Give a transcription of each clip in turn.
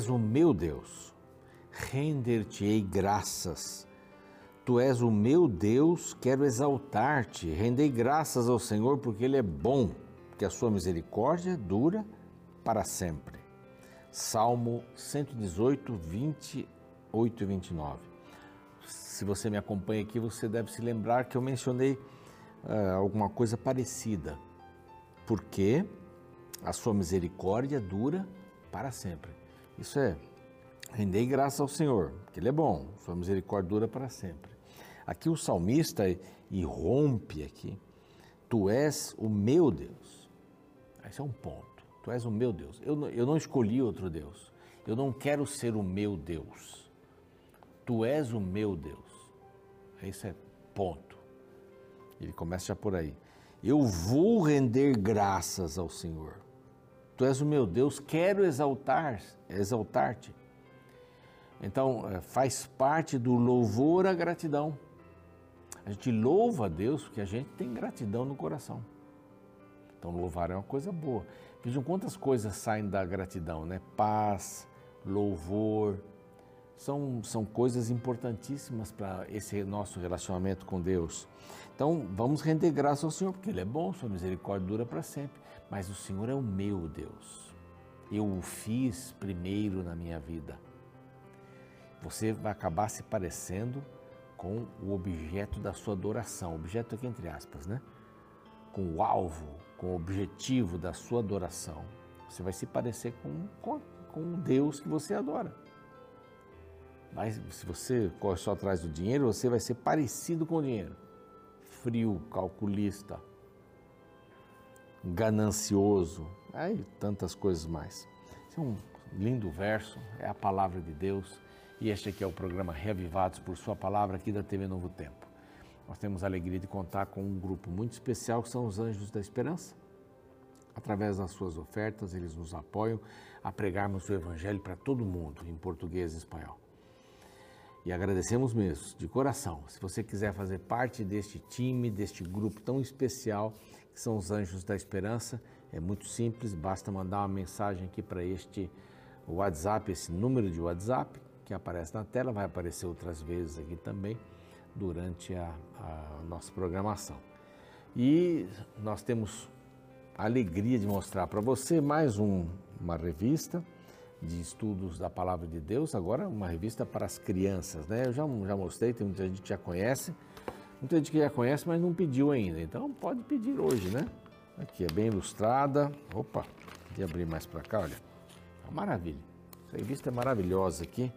És o meu Deus, render-te-ei graças. Tu és o meu Deus, quero exaltar-te. Rendei graças ao Senhor porque Ele é bom, que a sua misericórdia dura para sempre. Salmo 118, 28 e 29. Se você me acompanha aqui, você deve se lembrar que eu mencionei uh, alguma coisa parecida. Porque a sua misericórdia dura para sempre. Isso é, rendei graça ao Senhor, que Ele é bom, sua misericórdia dura para sempre. Aqui o salmista irrompe aqui, tu és o meu Deus. Esse é um ponto. Tu és o meu Deus. Eu não, eu não escolhi outro Deus. Eu não quero ser o meu Deus. Tu és o meu Deus. Esse é ponto. Ele começa já por aí. Eu vou render graças ao Senhor. Tu és o meu Deus, quero exaltar, exaltar-te. Então, eh, faz parte do louvor a gratidão. A gente louva a Deus porque a gente tem gratidão no coração. Então, louvar é uma coisa boa. Vejam quantas coisas saem da gratidão, né? Paz, louvor, são, são coisas importantíssimas para esse nosso relacionamento com Deus. Então, vamos render graça ao Senhor, porque Ele é bom, Sua misericórdia dura para sempre. Mas o Senhor é o meu Deus. Eu o fiz primeiro na minha vida. Você vai acabar se parecendo com o objeto da sua adoração. Objeto aqui entre aspas, né? Com o alvo, com o objetivo da sua adoração. Você vai se parecer com, com, com o Deus que você adora. Mas se você corre só atrás do dinheiro, você vai ser parecido com o dinheiro. Frio, calculista, ganancioso, aí tantas coisas mais. Esse é um lindo verso, é a palavra de Deus. E este aqui é o programa Reavivados por Sua Palavra aqui da TV Novo Tempo. Nós temos a alegria de contar com um grupo muito especial que são os Anjos da Esperança. Através das suas ofertas, eles nos apoiam a pregarmos o Evangelho para todo mundo, em português e espanhol. E agradecemos mesmo, de coração. Se você quiser fazer parte deste time, deste grupo tão especial, que são os Anjos da Esperança, é muito simples, basta mandar uma mensagem aqui para este WhatsApp, esse número de WhatsApp que aparece na tela, vai aparecer outras vezes aqui também durante a, a nossa programação. E nós temos a alegria de mostrar para você mais um, uma revista de estudos da Palavra de Deus, agora uma revista para as crianças, né? Eu já, já mostrei, tem muita gente que já conhece, muita gente que já conhece, mas não pediu ainda, então pode pedir hoje, né? Aqui é bem ilustrada, opa, de abrir mais para cá, olha, é maravilha, essa revista é maravilhosa aqui,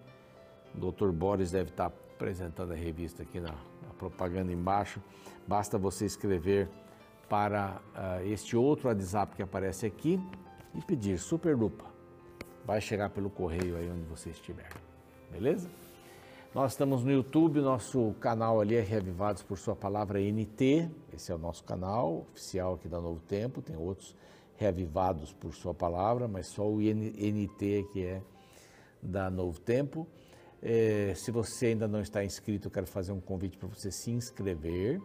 o Dr. Boris deve estar apresentando a revista aqui na, na propaganda embaixo, basta você escrever para uh, este outro WhatsApp que aparece aqui e pedir Super Lupa vai chegar pelo correio aí onde você estiver. Beleza? Nós estamos no YouTube, nosso canal ali é Reavivados por Sua Palavra NT, esse é o nosso canal oficial aqui da Novo Tempo, tem outros Reavivados por Sua Palavra, mas só o NT que é da Novo Tempo. É, se você ainda não está inscrito, eu quero fazer um convite para você se inscrever.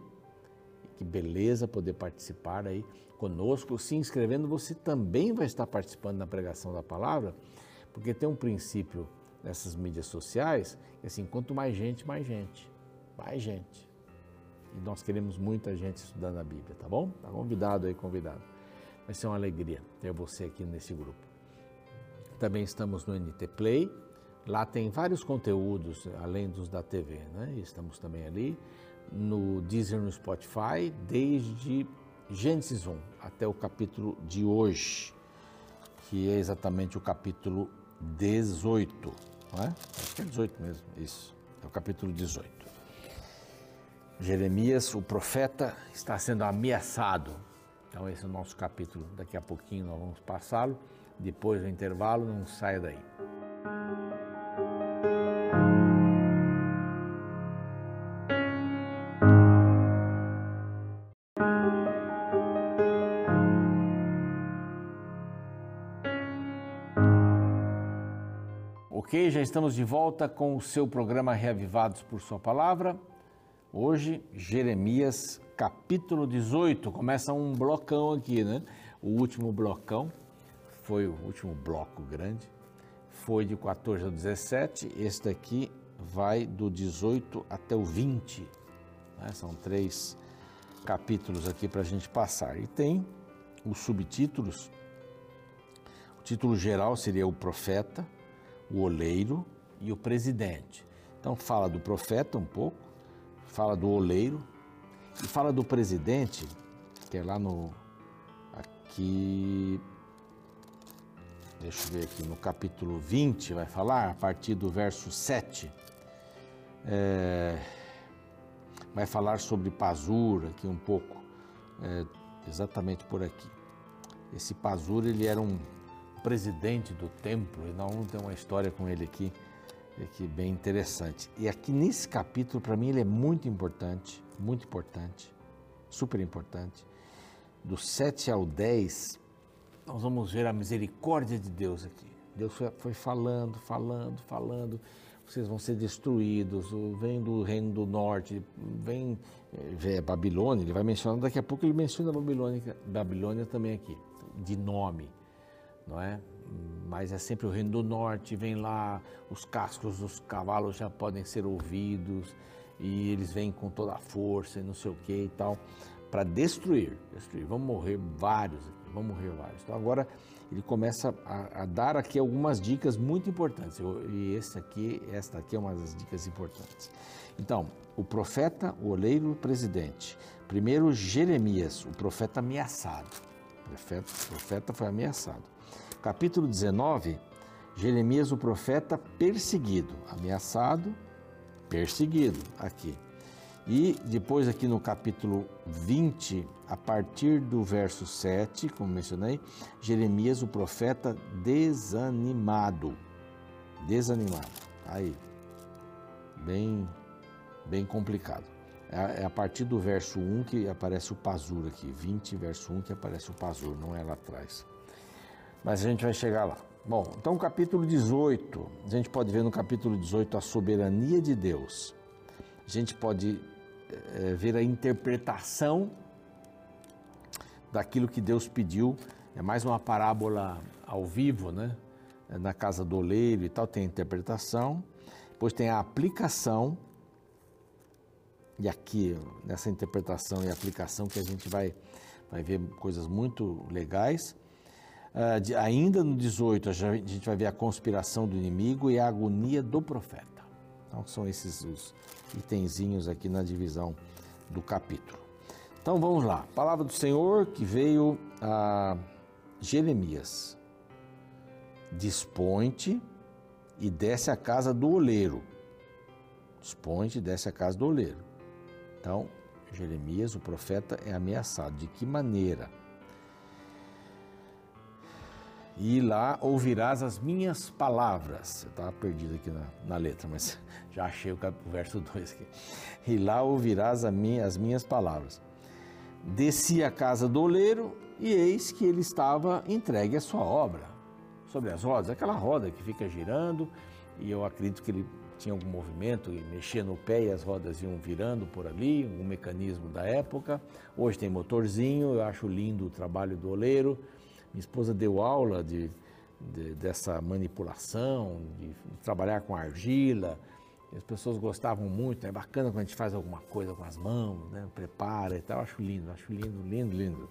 Que beleza poder participar aí conosco. Se inscrevendo, você também vai estar participando da pregação da palavra, porque tem um princípio nessas mídias sociais, que assim, quanto mais gente, mais gente. Mais gente. E nós queremos muita gente estudando a Bíblia, tá bom? Tá convidado aí, convidado. Vai ser uma alegria ter você aqui nesse grupo. Também estamos no NT Play. Lá tem vários conteúdos, além dos da TV, né? Estamos também ali no Deezer, no Spotify, desde Gênesis 1 até o capítulo de hoje, que é exatamente o capítulo 18, não é? Acho que é 18 mesmo, isso, é o capítulo 18. Jeremias, o profeta, está sendo ameaçado. Então, esse é o nosso capítulo. Daqui a pouquinho nós vamos passá-lo. Depois do intervalo, não saia daí. Já estamos de volta com o seu programa Reavivados por Sua Palavra. Hoje, Jeremias, capítulo 18. Começa um blocão aqui, né? O último blocão foi o último bloco grande, foi de 14 ao 17, este daqui vai do 18 até o 20. Né? São três capítulos aqui para a gente passar. E tem os subtítulos. O título geral seria o profeta, o oleiro e o presidente. Então fala do profeta um pouco, fala do oleiro e fala do presidente, que é lá no aqui deixa eu ver aqui no capítulo 20 vai falar a partir do verso 7 é, vai falar sobre Pazur aqui um pouco é, exatamente por aqui esse Pazur ele era um presidente do templo e nós vamos ter uma história com ele aqui aqui bem interessante. E aqui nesse capítulo, para mim, ele é muito importante, muito importante, super importante. Do 7 ao 10, nós vamos ver a misericórdia de Deus aqui. Deus foi, falando, falando, falando. Vocês vão ser destruídos, vem do reino do norte, vem, a Babilônia, ele vai mencionar, daqui a pouco ele menciona a Babilônia, Babilônia também aqui, de nome, não é? mas é sempre o reino do norte, vem lá, os cascos dos cavalos já podem ser ouvidos e eles vêm com toda a força e não sei o que e tal, para destruir, destruir. Vão morrer vários aqui, vão morrer vários. Então agora ele começa a, a dar aqui algumas dicas muito importantes e esse aqui, esta aqui é uma das dicas importantes. Então, o profeta, o oleiro, o presidente. Primeiro, Jeremias, o profeta ameaçado. O profeta, o profeta foi ameaçado capítulo 19, Jeremias, o profeta, perseguido, ameaçado, perseguido aqui. E depois, aqui no capítulo 20, a partir do verso 7, como mencionei, Jeremias, o profeta, desanimado. Desanimado. Aí, bem, bem complicado. É, é a partir do verso 1 que aparece o Pazur aqui, 20, verso 1 que aparece o Pazur, não é lá atrás mas a gente vai chegar lá. Bom, então capítulo 18, a gente pode ver no capítulo 18 a soberania de Deus. A gente pode é, ver a interpretação daquilo que Deus pediu. É mais uma parábola ao vivo, né? É na casa do oleiro e tal, tem a interpretação. Depois tem a aplicação. E aqui, nessa interpretação e aplicação, que a gente vai, vai ver coisas muito legais. De, ainda no 18, a gente vai ver a conspiração do inimigo e a agonia do profeta. Então, são esses os itenzinhos aqui na divisão do capítulo. Então, vamos lá. Palavra do Senhor que veio a Jeremias. Dispõe-te e desce a casa do oleiro. Dispõe-te e desce a casa do oleiro. Então, Jeremias, o profeta, é ameaçado. De que maneira? E lá ouvirás as minhas palavras. Eu estava perdido aqui na, na, letra, mas já achei o, o verso 2 aqui. E lá ouvirás minha, as minhas palavras. Desci à casa do oleiro e eis que ele estava entregue à sua obra. Sobre as rodas, aquela roda que fica girando, e eu acredito que ele tinha algum movimento e mexia no pé e as rodas iam virando por ali, um mecanismo da época. Hoje tem motorzinho, eu acho lindo o trabalho do oleiro minha esposa deu aula de, de dessa manipulação, de, trabalhar com argila. as pessoas gostavam muito, é bacana quando a gente faz alguma coisa com as mãos, né? prepara e tal. Acho lindo, acho lindo, lindo, lindo.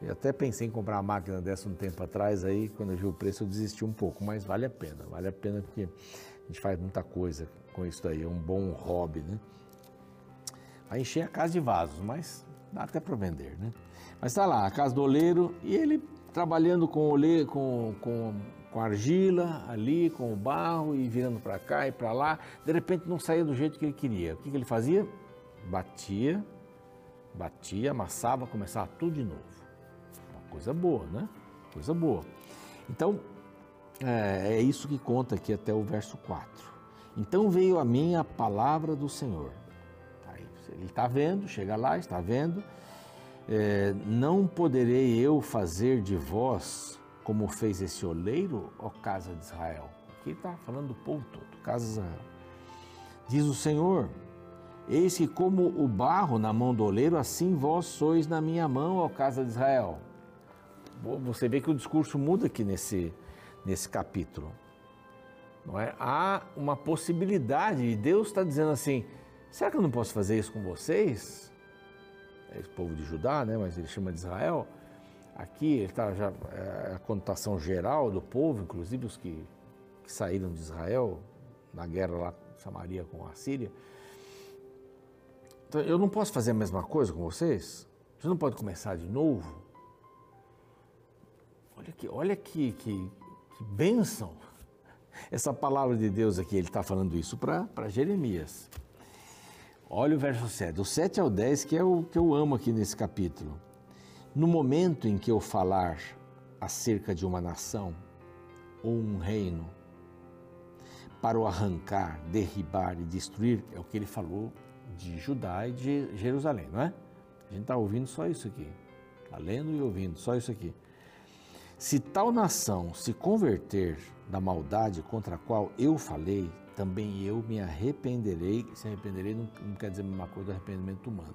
Eu até pensei em comprar uma máquina dessa um tempo atrás, aí quando eu vi o preço eu desisti um pouco, mas vale a pena, vale a pena porque a gente faz muita coisa com isso daí, é um bom hobby, né? Vai encher a casa de vasos, mas dá até para vender, né? Mas está lá, a casa do oleiro e ele trabalhando com, olê, com, com, com argila ali, com o barro e virando para cá e para lá. De repente não saía do jeito que ele queria. O que, que ele fazia? Batia, batia, amassava, começava tudo de novo. Uma coisa boa, né? Coisa boa. Então, é, é isso que conta aqui até o verso 4. Então veio a mim a palavra do Senhor. Ele está vendo, chega lá, está vendo é, não poderei eu fazer de vós como fez esse oleiro, ó casa de Israel? Aqui está falando do povo todo, casa de Israel. Diz o Senhor, eis que como o barro na mão do oleiro, assim vós sois na minha mão, ó casa de Israel. Você vê que o discurso muda aqui nesse, nesse capítulo. Não é? Há uma possibilidade e Deus está dizendo assim: será que eu não posso fazer isso com vocês? É o povo de Judá, né? mas ele chama de Israel. Aqui está já é a conotação geral do povo, inclusive os que, que saíram de Israel na guerra lá Samaria com a Síria. Então, eu não posso fazer a mesma coisa com vocês? Você não pode começar de novo? Olha que, olha que, que, que bênção. Essa palavra de Deus aqui, ele está falando isso para Jeremias. Olha o verso 7, do 7 ao 10, que é o que eu amo aqui nesse capítulo. No momento em que eu falar acerca de uma nação ou um reino, para o arrancar, derribar e destruir, é o que ele falou de Judá e de Jerusalém, não é? A gente está ouvindo só isso aqui, está lendo e ouvindo só isso aqui. Se tal nação se converter da maldade contra a qual eu falei, também eu me arrependerei. Se arrependerei não, não quer dizer a mesma coisa do arrependimento humano.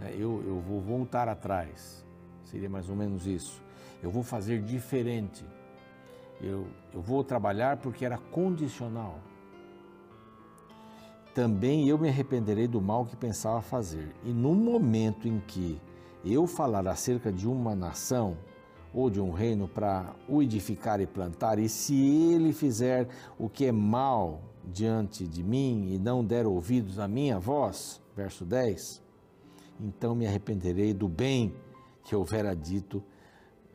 É, eu, eu vou voltar atrás, seria mais ou menos isso. Eu vou fazer diferente. Eu, eu vou trabalhar porque era condicional. Também eu me arrependerei do mal que pensava fazer. E no momento em que eu falar acerca de uma nação, ou de um reino para o edificar e plantar, e se ele fizer o que é mal diante de mim e não der ouvidos à minha voz, verso 10, então me arrependerei do bem que houvera dito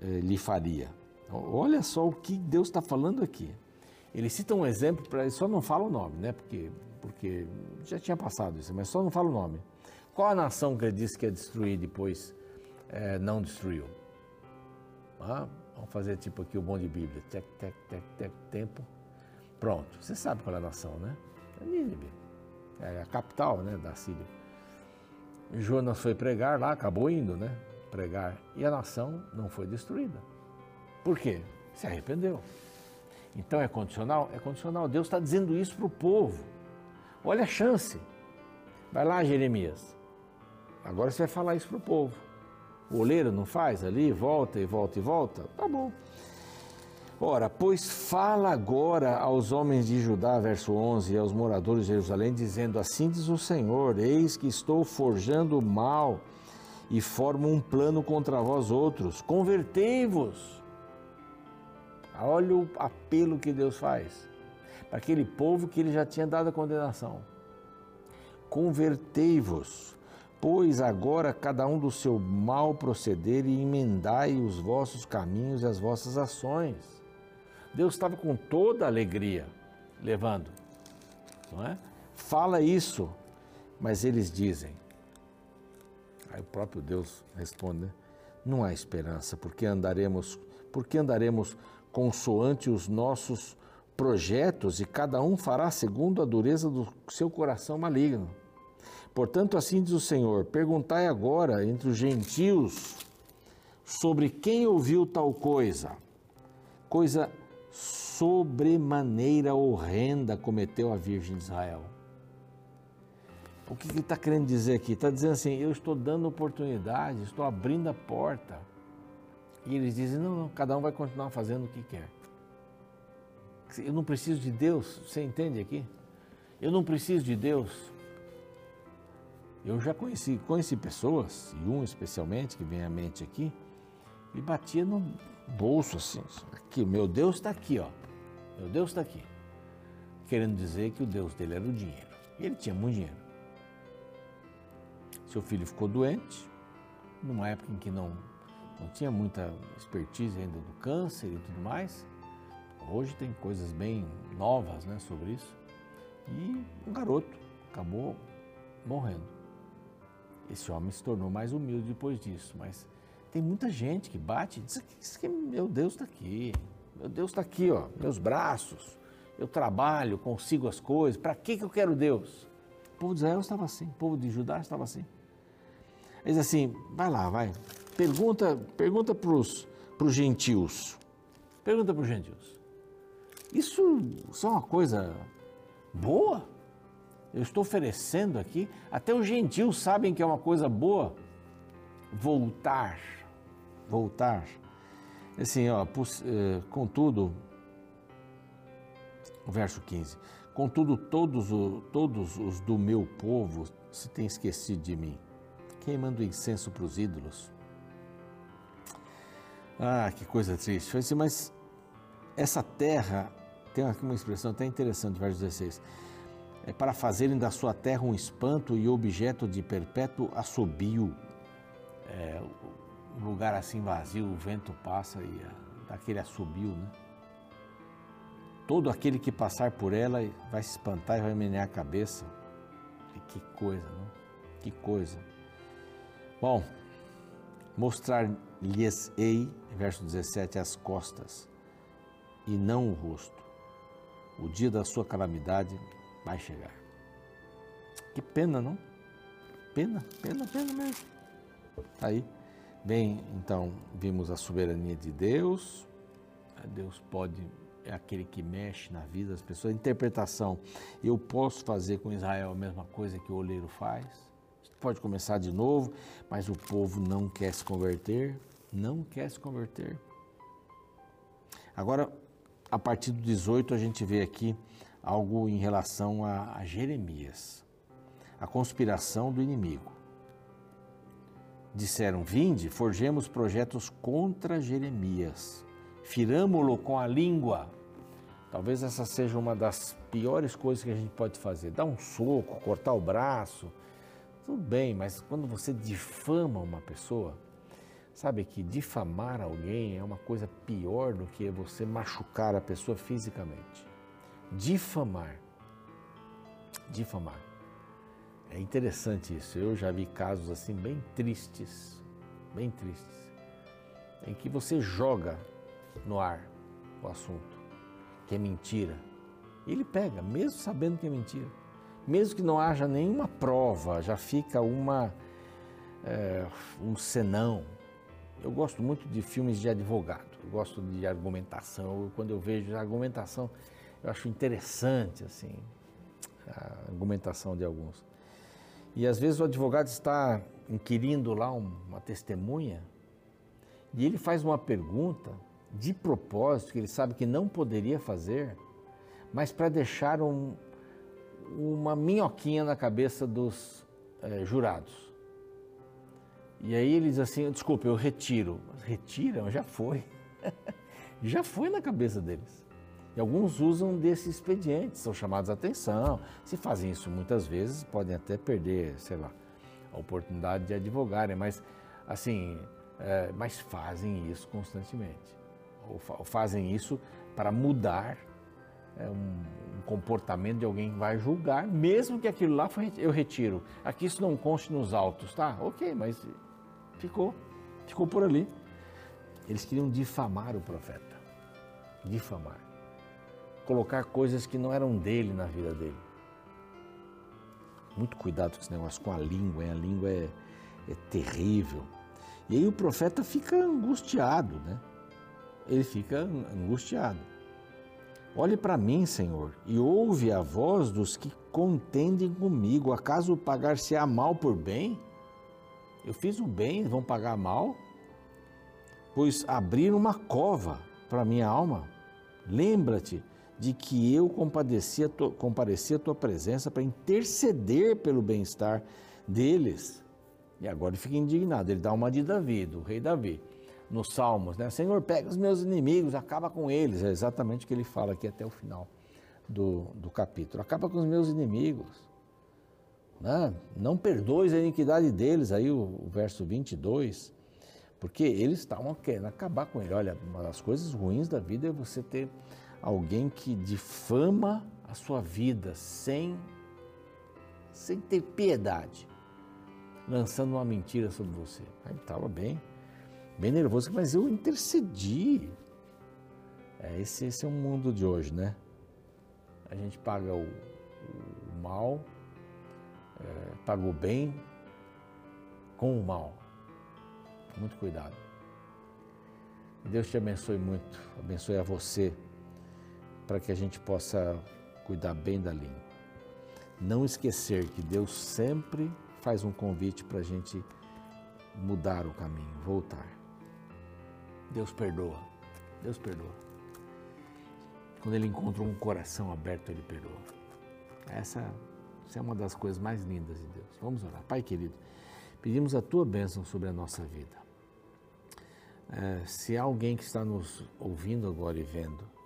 eh, lhe faria. Olha só o que Deus está falando aqui. Ele cita um exemplo, para só não fala o nome, né? Porque, porque já tinha passado isso, mas só não fala o nome. Qual a nação que ele disse que ia destruir depois eh, não destruiu? Ah, vamos fazer tipo aqui o bom de Bíblia. Tec, tec, tec, tec, tempo. Pronto. Você sabe qual é a nação, né? É Nínive. É a capital né, da Síria. Jonas foi pregar lá, acabou indo, né? Pregar. E a nação não foi destruída. Por quê? Se arrependeu. Então é condicional? É condicional. Deus está dizendo isso para o povo. Olha a chance. Vai lá, Jeremias. Agora você vai falar isso para o povo. O oleiro não faz ali, volta e volta e volta? Tá bom. Ora, pois fala agora aos homens de Judá, verso 11, e aos moradores de Jerusalém, dizendo: Assim diz o Senhor: Eis que estou forjando mal e formo um plano contra vós outros. Convertei-vos. Olha o apelo que Deus faz para aquele povo que ele já tinha dado a condenação. Convertei-vos Pois agora cada um do seu mal proceder e emendai os vossos caminhos e as vossas ações. Deus estava com toda a alegria levando, não é? Fala isso, mas eles dizem. Aí o próprio Deus responde: né? não há esperança, porque andaremos, porque andaremos consoante os nossos projetos e cada um fará segundo a dureza do seu coração maligno. Portanto, assim diz o Senhor: perguntai agora entre os gentios sobre quem ouviu tal coisa, coisa sobremaneira horrenda cometeu a Virgem de Israel. O que ele está querendo dizer aqui? Está dizendo assim: eu estou dando oportunidade, estou abrindo a porta. E eles dizem: não, não, cada um vai continuar fazendo o que quer. Eu não preciso de Deus, você entende aqui? Eu não preciso de Deus eu já conheci, conheci pessoas, e um especialmente, que vem à mente aqui, e batia no bolso assim, aqui, meu Deus está aqui, ó. Meu Deus está aqui. Querendo dizer que o Deus dele era o dinheiro. E ele tinha muito dinheiro. Seu filho ficou doente, numa época em que não, não tinha muita expertise ainda do câncer e tudo mais. Hoje tem coisas bem novas né, sobre isso. E o garoto acabou morrendo. Esse homem se tornou mais humilde depois disso, mas tem muita gente que bate e diz, que meu Deus está aqui, meu Deus está aqui, ó, meus braços, eu trabalho, consigo as coisas, para que, que eu quero Deus? O povo de Israel estava assim, o povo de Judá estava assim. Ele diz assim, vai lá, vai, pergunta, pergunta para os gentios, pergunta para os gentios, isso é uma coisa boa? eu estou oferecendo aqui, até os gentios sabem que é uma coisa boa. Voltar, voltar. Assim, ó, eh, contudo, verso 15. Contudo, todos, todos os do meu povo se têm esquecido de mim, queimando incenso para os ídolos. Ah, que coisa triste. Assim, mas essa terra, tem aqui uma expressão até interessante, verso 16. É para fazerem da sua terra um espanto e objeto de perpétuo assobio. É, um lugar assim vazio, o vento passa e dá aquele assobio, né? Todo aquele que passar por ela vai se espantar e vai menear a cabeça. E que coisa, não? Que coisa. Bom, mostrar-lhes-ei, verso 17, as costas e não o rosto. O dia da sua calamidade vai chegar. Que pena, não? Pena, pena, pena mesmo. Tá aí. Bem, então, vimos a soberania de Deus. Deus pode é aquele que mexe na vida das pessoas. Interpretação, eu posso fazer com Israel a mesma coisa que o oleiro faz? Pode começar de novo, mas o povo não quer se converter, não quer se converter. Agora, a partir do 18, a gente vê aqui algo em relação a, a Jeremias, a conspiração do inimigo. Disseram: Vinde, forjemos projetos contra Jeremias, firamo-lo com a língua Talvez essa seja uma das piores coisas que a gente pode fazer. Dar um soco, cortar o braço, tudo bem, mas quando você difama uma pessoa, sabe que difamar alguém é uma coisa pior do que você machucar a pessoa fisicamente. Difamar. Difamar. É interessante isso. Eu já vi casos assim bem tristes, bem tristes, em que você joga no ar o assunto que é mentira. Ele pega, mesmo sabendo que é mentira. Mesmo que não haja nenhuma prova, já fica uma, é, um senão. Eu gosto muito de filmes de advogado, eu gosto de argumentação. Quando eu vejo argumentação, eu acho interessante assim, a argumentação de alguns. E às vezes o advogado está inquirindo lá uma testemunha e ele faz uma pergunta de propósito, que ele sabe que não poderia fazer, mas para deixar um, uma minhoquinha na cabeça dos é, jurados. E aí ele diz assim: desculpa, eu retiro. Retiram? Já foi. já foi na cabeça deles. E alguns usam desse expediente, são chamados a atenção. Se fazem isso muitas vezes, podem até perder, sei lá, a oportunidade de advogarem, mas assim, é, mas fazem isso constantemente ou fazem isso para mudar é, um, um, comportamento de alguém que vai julgar, mesmo que aquilo lá foi, eu retiro. Aqui isso não conste nos autos, tá? Ok, mas ficou, ficou por ali. Eles queriam difamar o profeta, difamar, colocar coisas que não eram dele na vida dele. Muito cuidado com esse negócio com a língua, hein? a língua é, é terrível. E aí o profeta fica angustiado, né? ele fica angustiado. Olhe para mim, Senhor, e ouve a voz dos que contendem comigo. Acaso pagar-se-á mal por bem? Eu fiz o bem, vão pagar mal? Pois abrir uma cova para minha alma. Lembra-te de que eu compadeci a tua, compareci a tua presença para interceder pelo bem-estar deles. E agora ele fica indignado. Ele dá uma de Davi, do rei Davi nos Salmos, né? Senhor, pega os meus inimigos, acaba com eles. É exatamente o que ele fala aqui até o final do, do capítulo. Acaba com os meus inimigos. Né? Não perdoes a iniquidade deles, aí o, o verso 22, porque eles estavam querendo acabar com ele. Olha, uma das coisas ruins da vida é você ter alguém que difama a sua vida sem, sem ter piedade, lançando uma mentira sobre você. Aí estava bem bem nervoso, mas eu intercedi. É, esse, esse é o mundo de hoje, né? A gente paga o, o mal, é, paga o bem com o mal. Muito cuidado. Deus te abençoe muito, abençoe a você, para que a gente possa cuidar bem da língua. Não esquecer que Deus sempre faz um convite para a gente mudar o caminho, voltar. Deus perdoa. Deus perdoa. Quando ele encontra um coração aberto, ele perdoa. Essa, essa é uma das coisas mais lindas de Deus. Vamos orar. Pai querido, pedimos a tua bênção sobre a nossa vida. É, se há alguém que está nos ouvindo agora e vendo,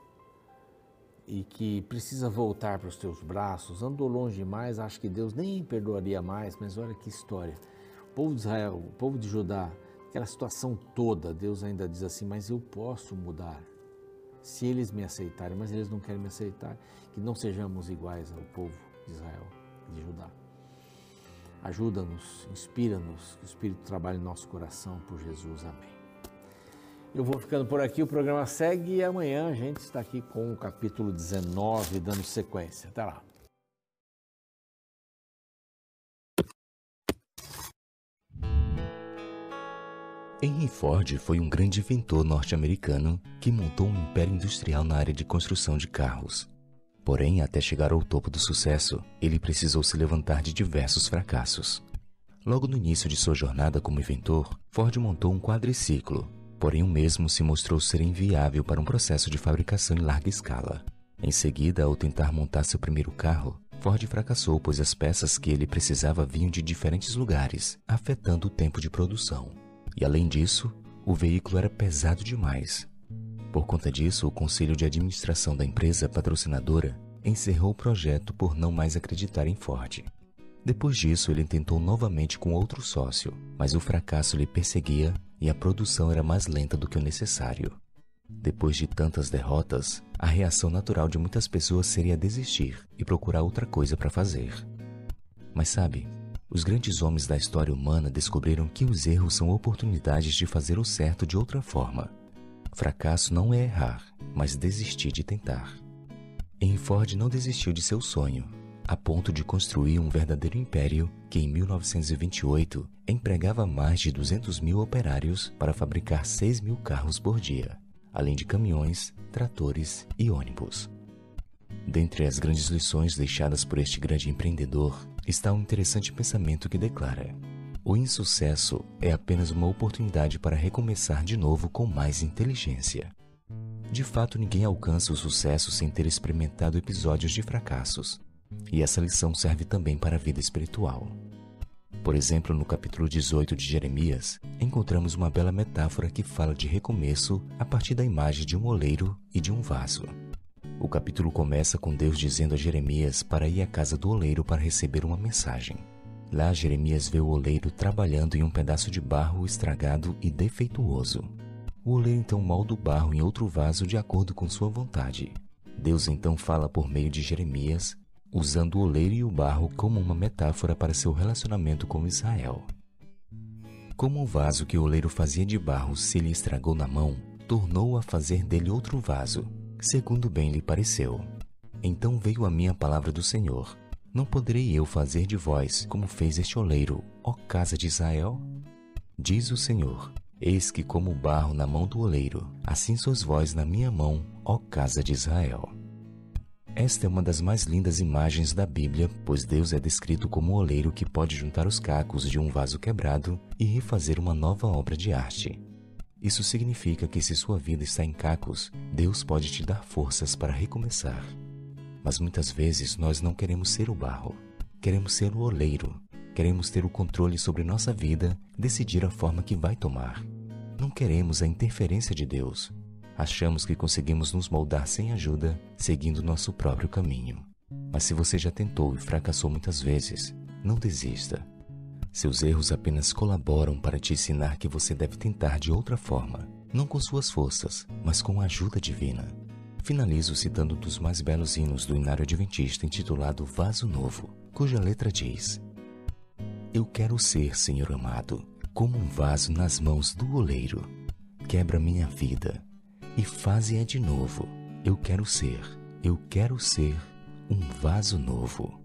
e que precisa voltar para os teus braços, andou longe demais, acho que Deus nem perdoaria mais, mas olha que história. O povo de Israel, o povo de Judá, aquela situação toda, Deus ainda diz assim: Mas eu posso mudar se eles me aceitarem, mas eles não querem me aceitar, que não sejamos iguais ao povo de Israel, de Judá. Ajuda-nos, inspira-nos, que o Espírito trabalhe em nosso coração por Jesus. Amém. Eu vou ficando por aqui, o programa segue e amanhã a gente está aqui com o capítulo 19, dando sequência. Até lá. Henry Ford foi um grande inventor norte-americano que montou um império industrial na área de construção de carros. Porém, até chegar ao topo do sucesso, ele precisou se levantar de diversos fracassos. Logo no início de sua jornada como inventor, Ford montou um quadriciclo, porém o mesmo se mostrou ser inviável para um processo de fabricação em larga escala. Em seguida, ao tentar montar seu primeiro carro, Ford fracassou pois as peças que ele precisava vinham de diferentes lugares, afetando o tempo de produção. E além disso, o veículo era pesado demais. Por conta disso, o conselho de administração da empresa patrocinadora encerrou o projeto por não mais acreditar em Ford. Depois disso, ele tentou novamente com outro sócio, mas o fracasso lhe perseguia e a produção era mais lenta do que o necessário. Depois de tantas derrotas, a reação natural de muitas pessoas seria desistir e procurar outra coisa para fazer. Mas sabe, os grandes homens da história humana descobriram que os erros são oportunidades de fazer o certo de outra forma. Fracasso não é errar, mas desistir de tentar. Henry Ford não desistiu de seu sonho a ponto de construir um verdadeiro império que, em 1928, empregava mais de 200 mil operários para fabricar 6 mil carros por dia, além de caminhões, tratores e ônibus. Dentre as grandes lições deixadas por este grande empreendedor está um interessante pensamento que declara: o insucesso é apenas uma oportunidade para recomeçar de novo com mais inteligência. De fato, ninguém alcança o sucesso sem ter experimentado episódios de fracassos, e essa lição serve também para a vida espiritual. Por exemplo, no capítulo 18 de Jeremias, encontramos uma bela metáfora que fala de recomeço a partir da imagem de um oleiro e de um vaso. O capítulo começa com Deus dizendo a Jeremias para ir à casa do oleiro para receber uma mensagem. Lá, Jeremias vê o oleiro trabalhando em um pedaço de barro estragado e defeituoso. O oleiro então molda o barro em outro vaso de acordo com sua vontade. Deus então fala por meio de Jeremias usando o oleiro e o barro como uma metáfora para seu relacionamento com Israel. Como o vaso que o oleiro fazia de barro se lhe estragou na mão, tornou a fazer dele outro vaso, segundo bem lhe pareceu. Então veio a minha palavra do Senhor: Não poderei eu fazer de vós como fez este oleiro, ó casa de Israel? Diz o Senhor: Eis que, como o barro na mão do oleiro, assim sois vós na minha mão, ó casa de Israel. Esta é uma das mais lindas imagens da Bíblia, pois Deus é descrito como o oleiro que pode juntar os cacos de um vaso quebrado e refazer uma nova obra de arte. Isso significa que se sua vida está em cacos, Deus pode te dar forças para recomeçar. Mas muitas vezes nós não queremos ser o barro, queremos ser o oleiro, queremos ter o controle sobre nossa vida, decidir a forma que vai tomar. Não queremos a interferência de Deus, Achamos que conseguimos nos moldar sem ajuda, seguindo nosso próprio caminho. Mas se você já tentou e fracassou muitas vezes, não desista. Seus erros apenas colaboram para te ensinar que você deve tentar de outra forma, não com suas forças, mas com a ajuda divina. Finalizo citando um dos mais belos hinos do Inário Adventista intitulado Vaso Novo, cuja letra diz: Eu quero ser, Senhor amado, como um vaso nas mãos do oleiro. Quebra minha vida e faze-a de novo. Eu quero ser, eu quero ser um vaso novo.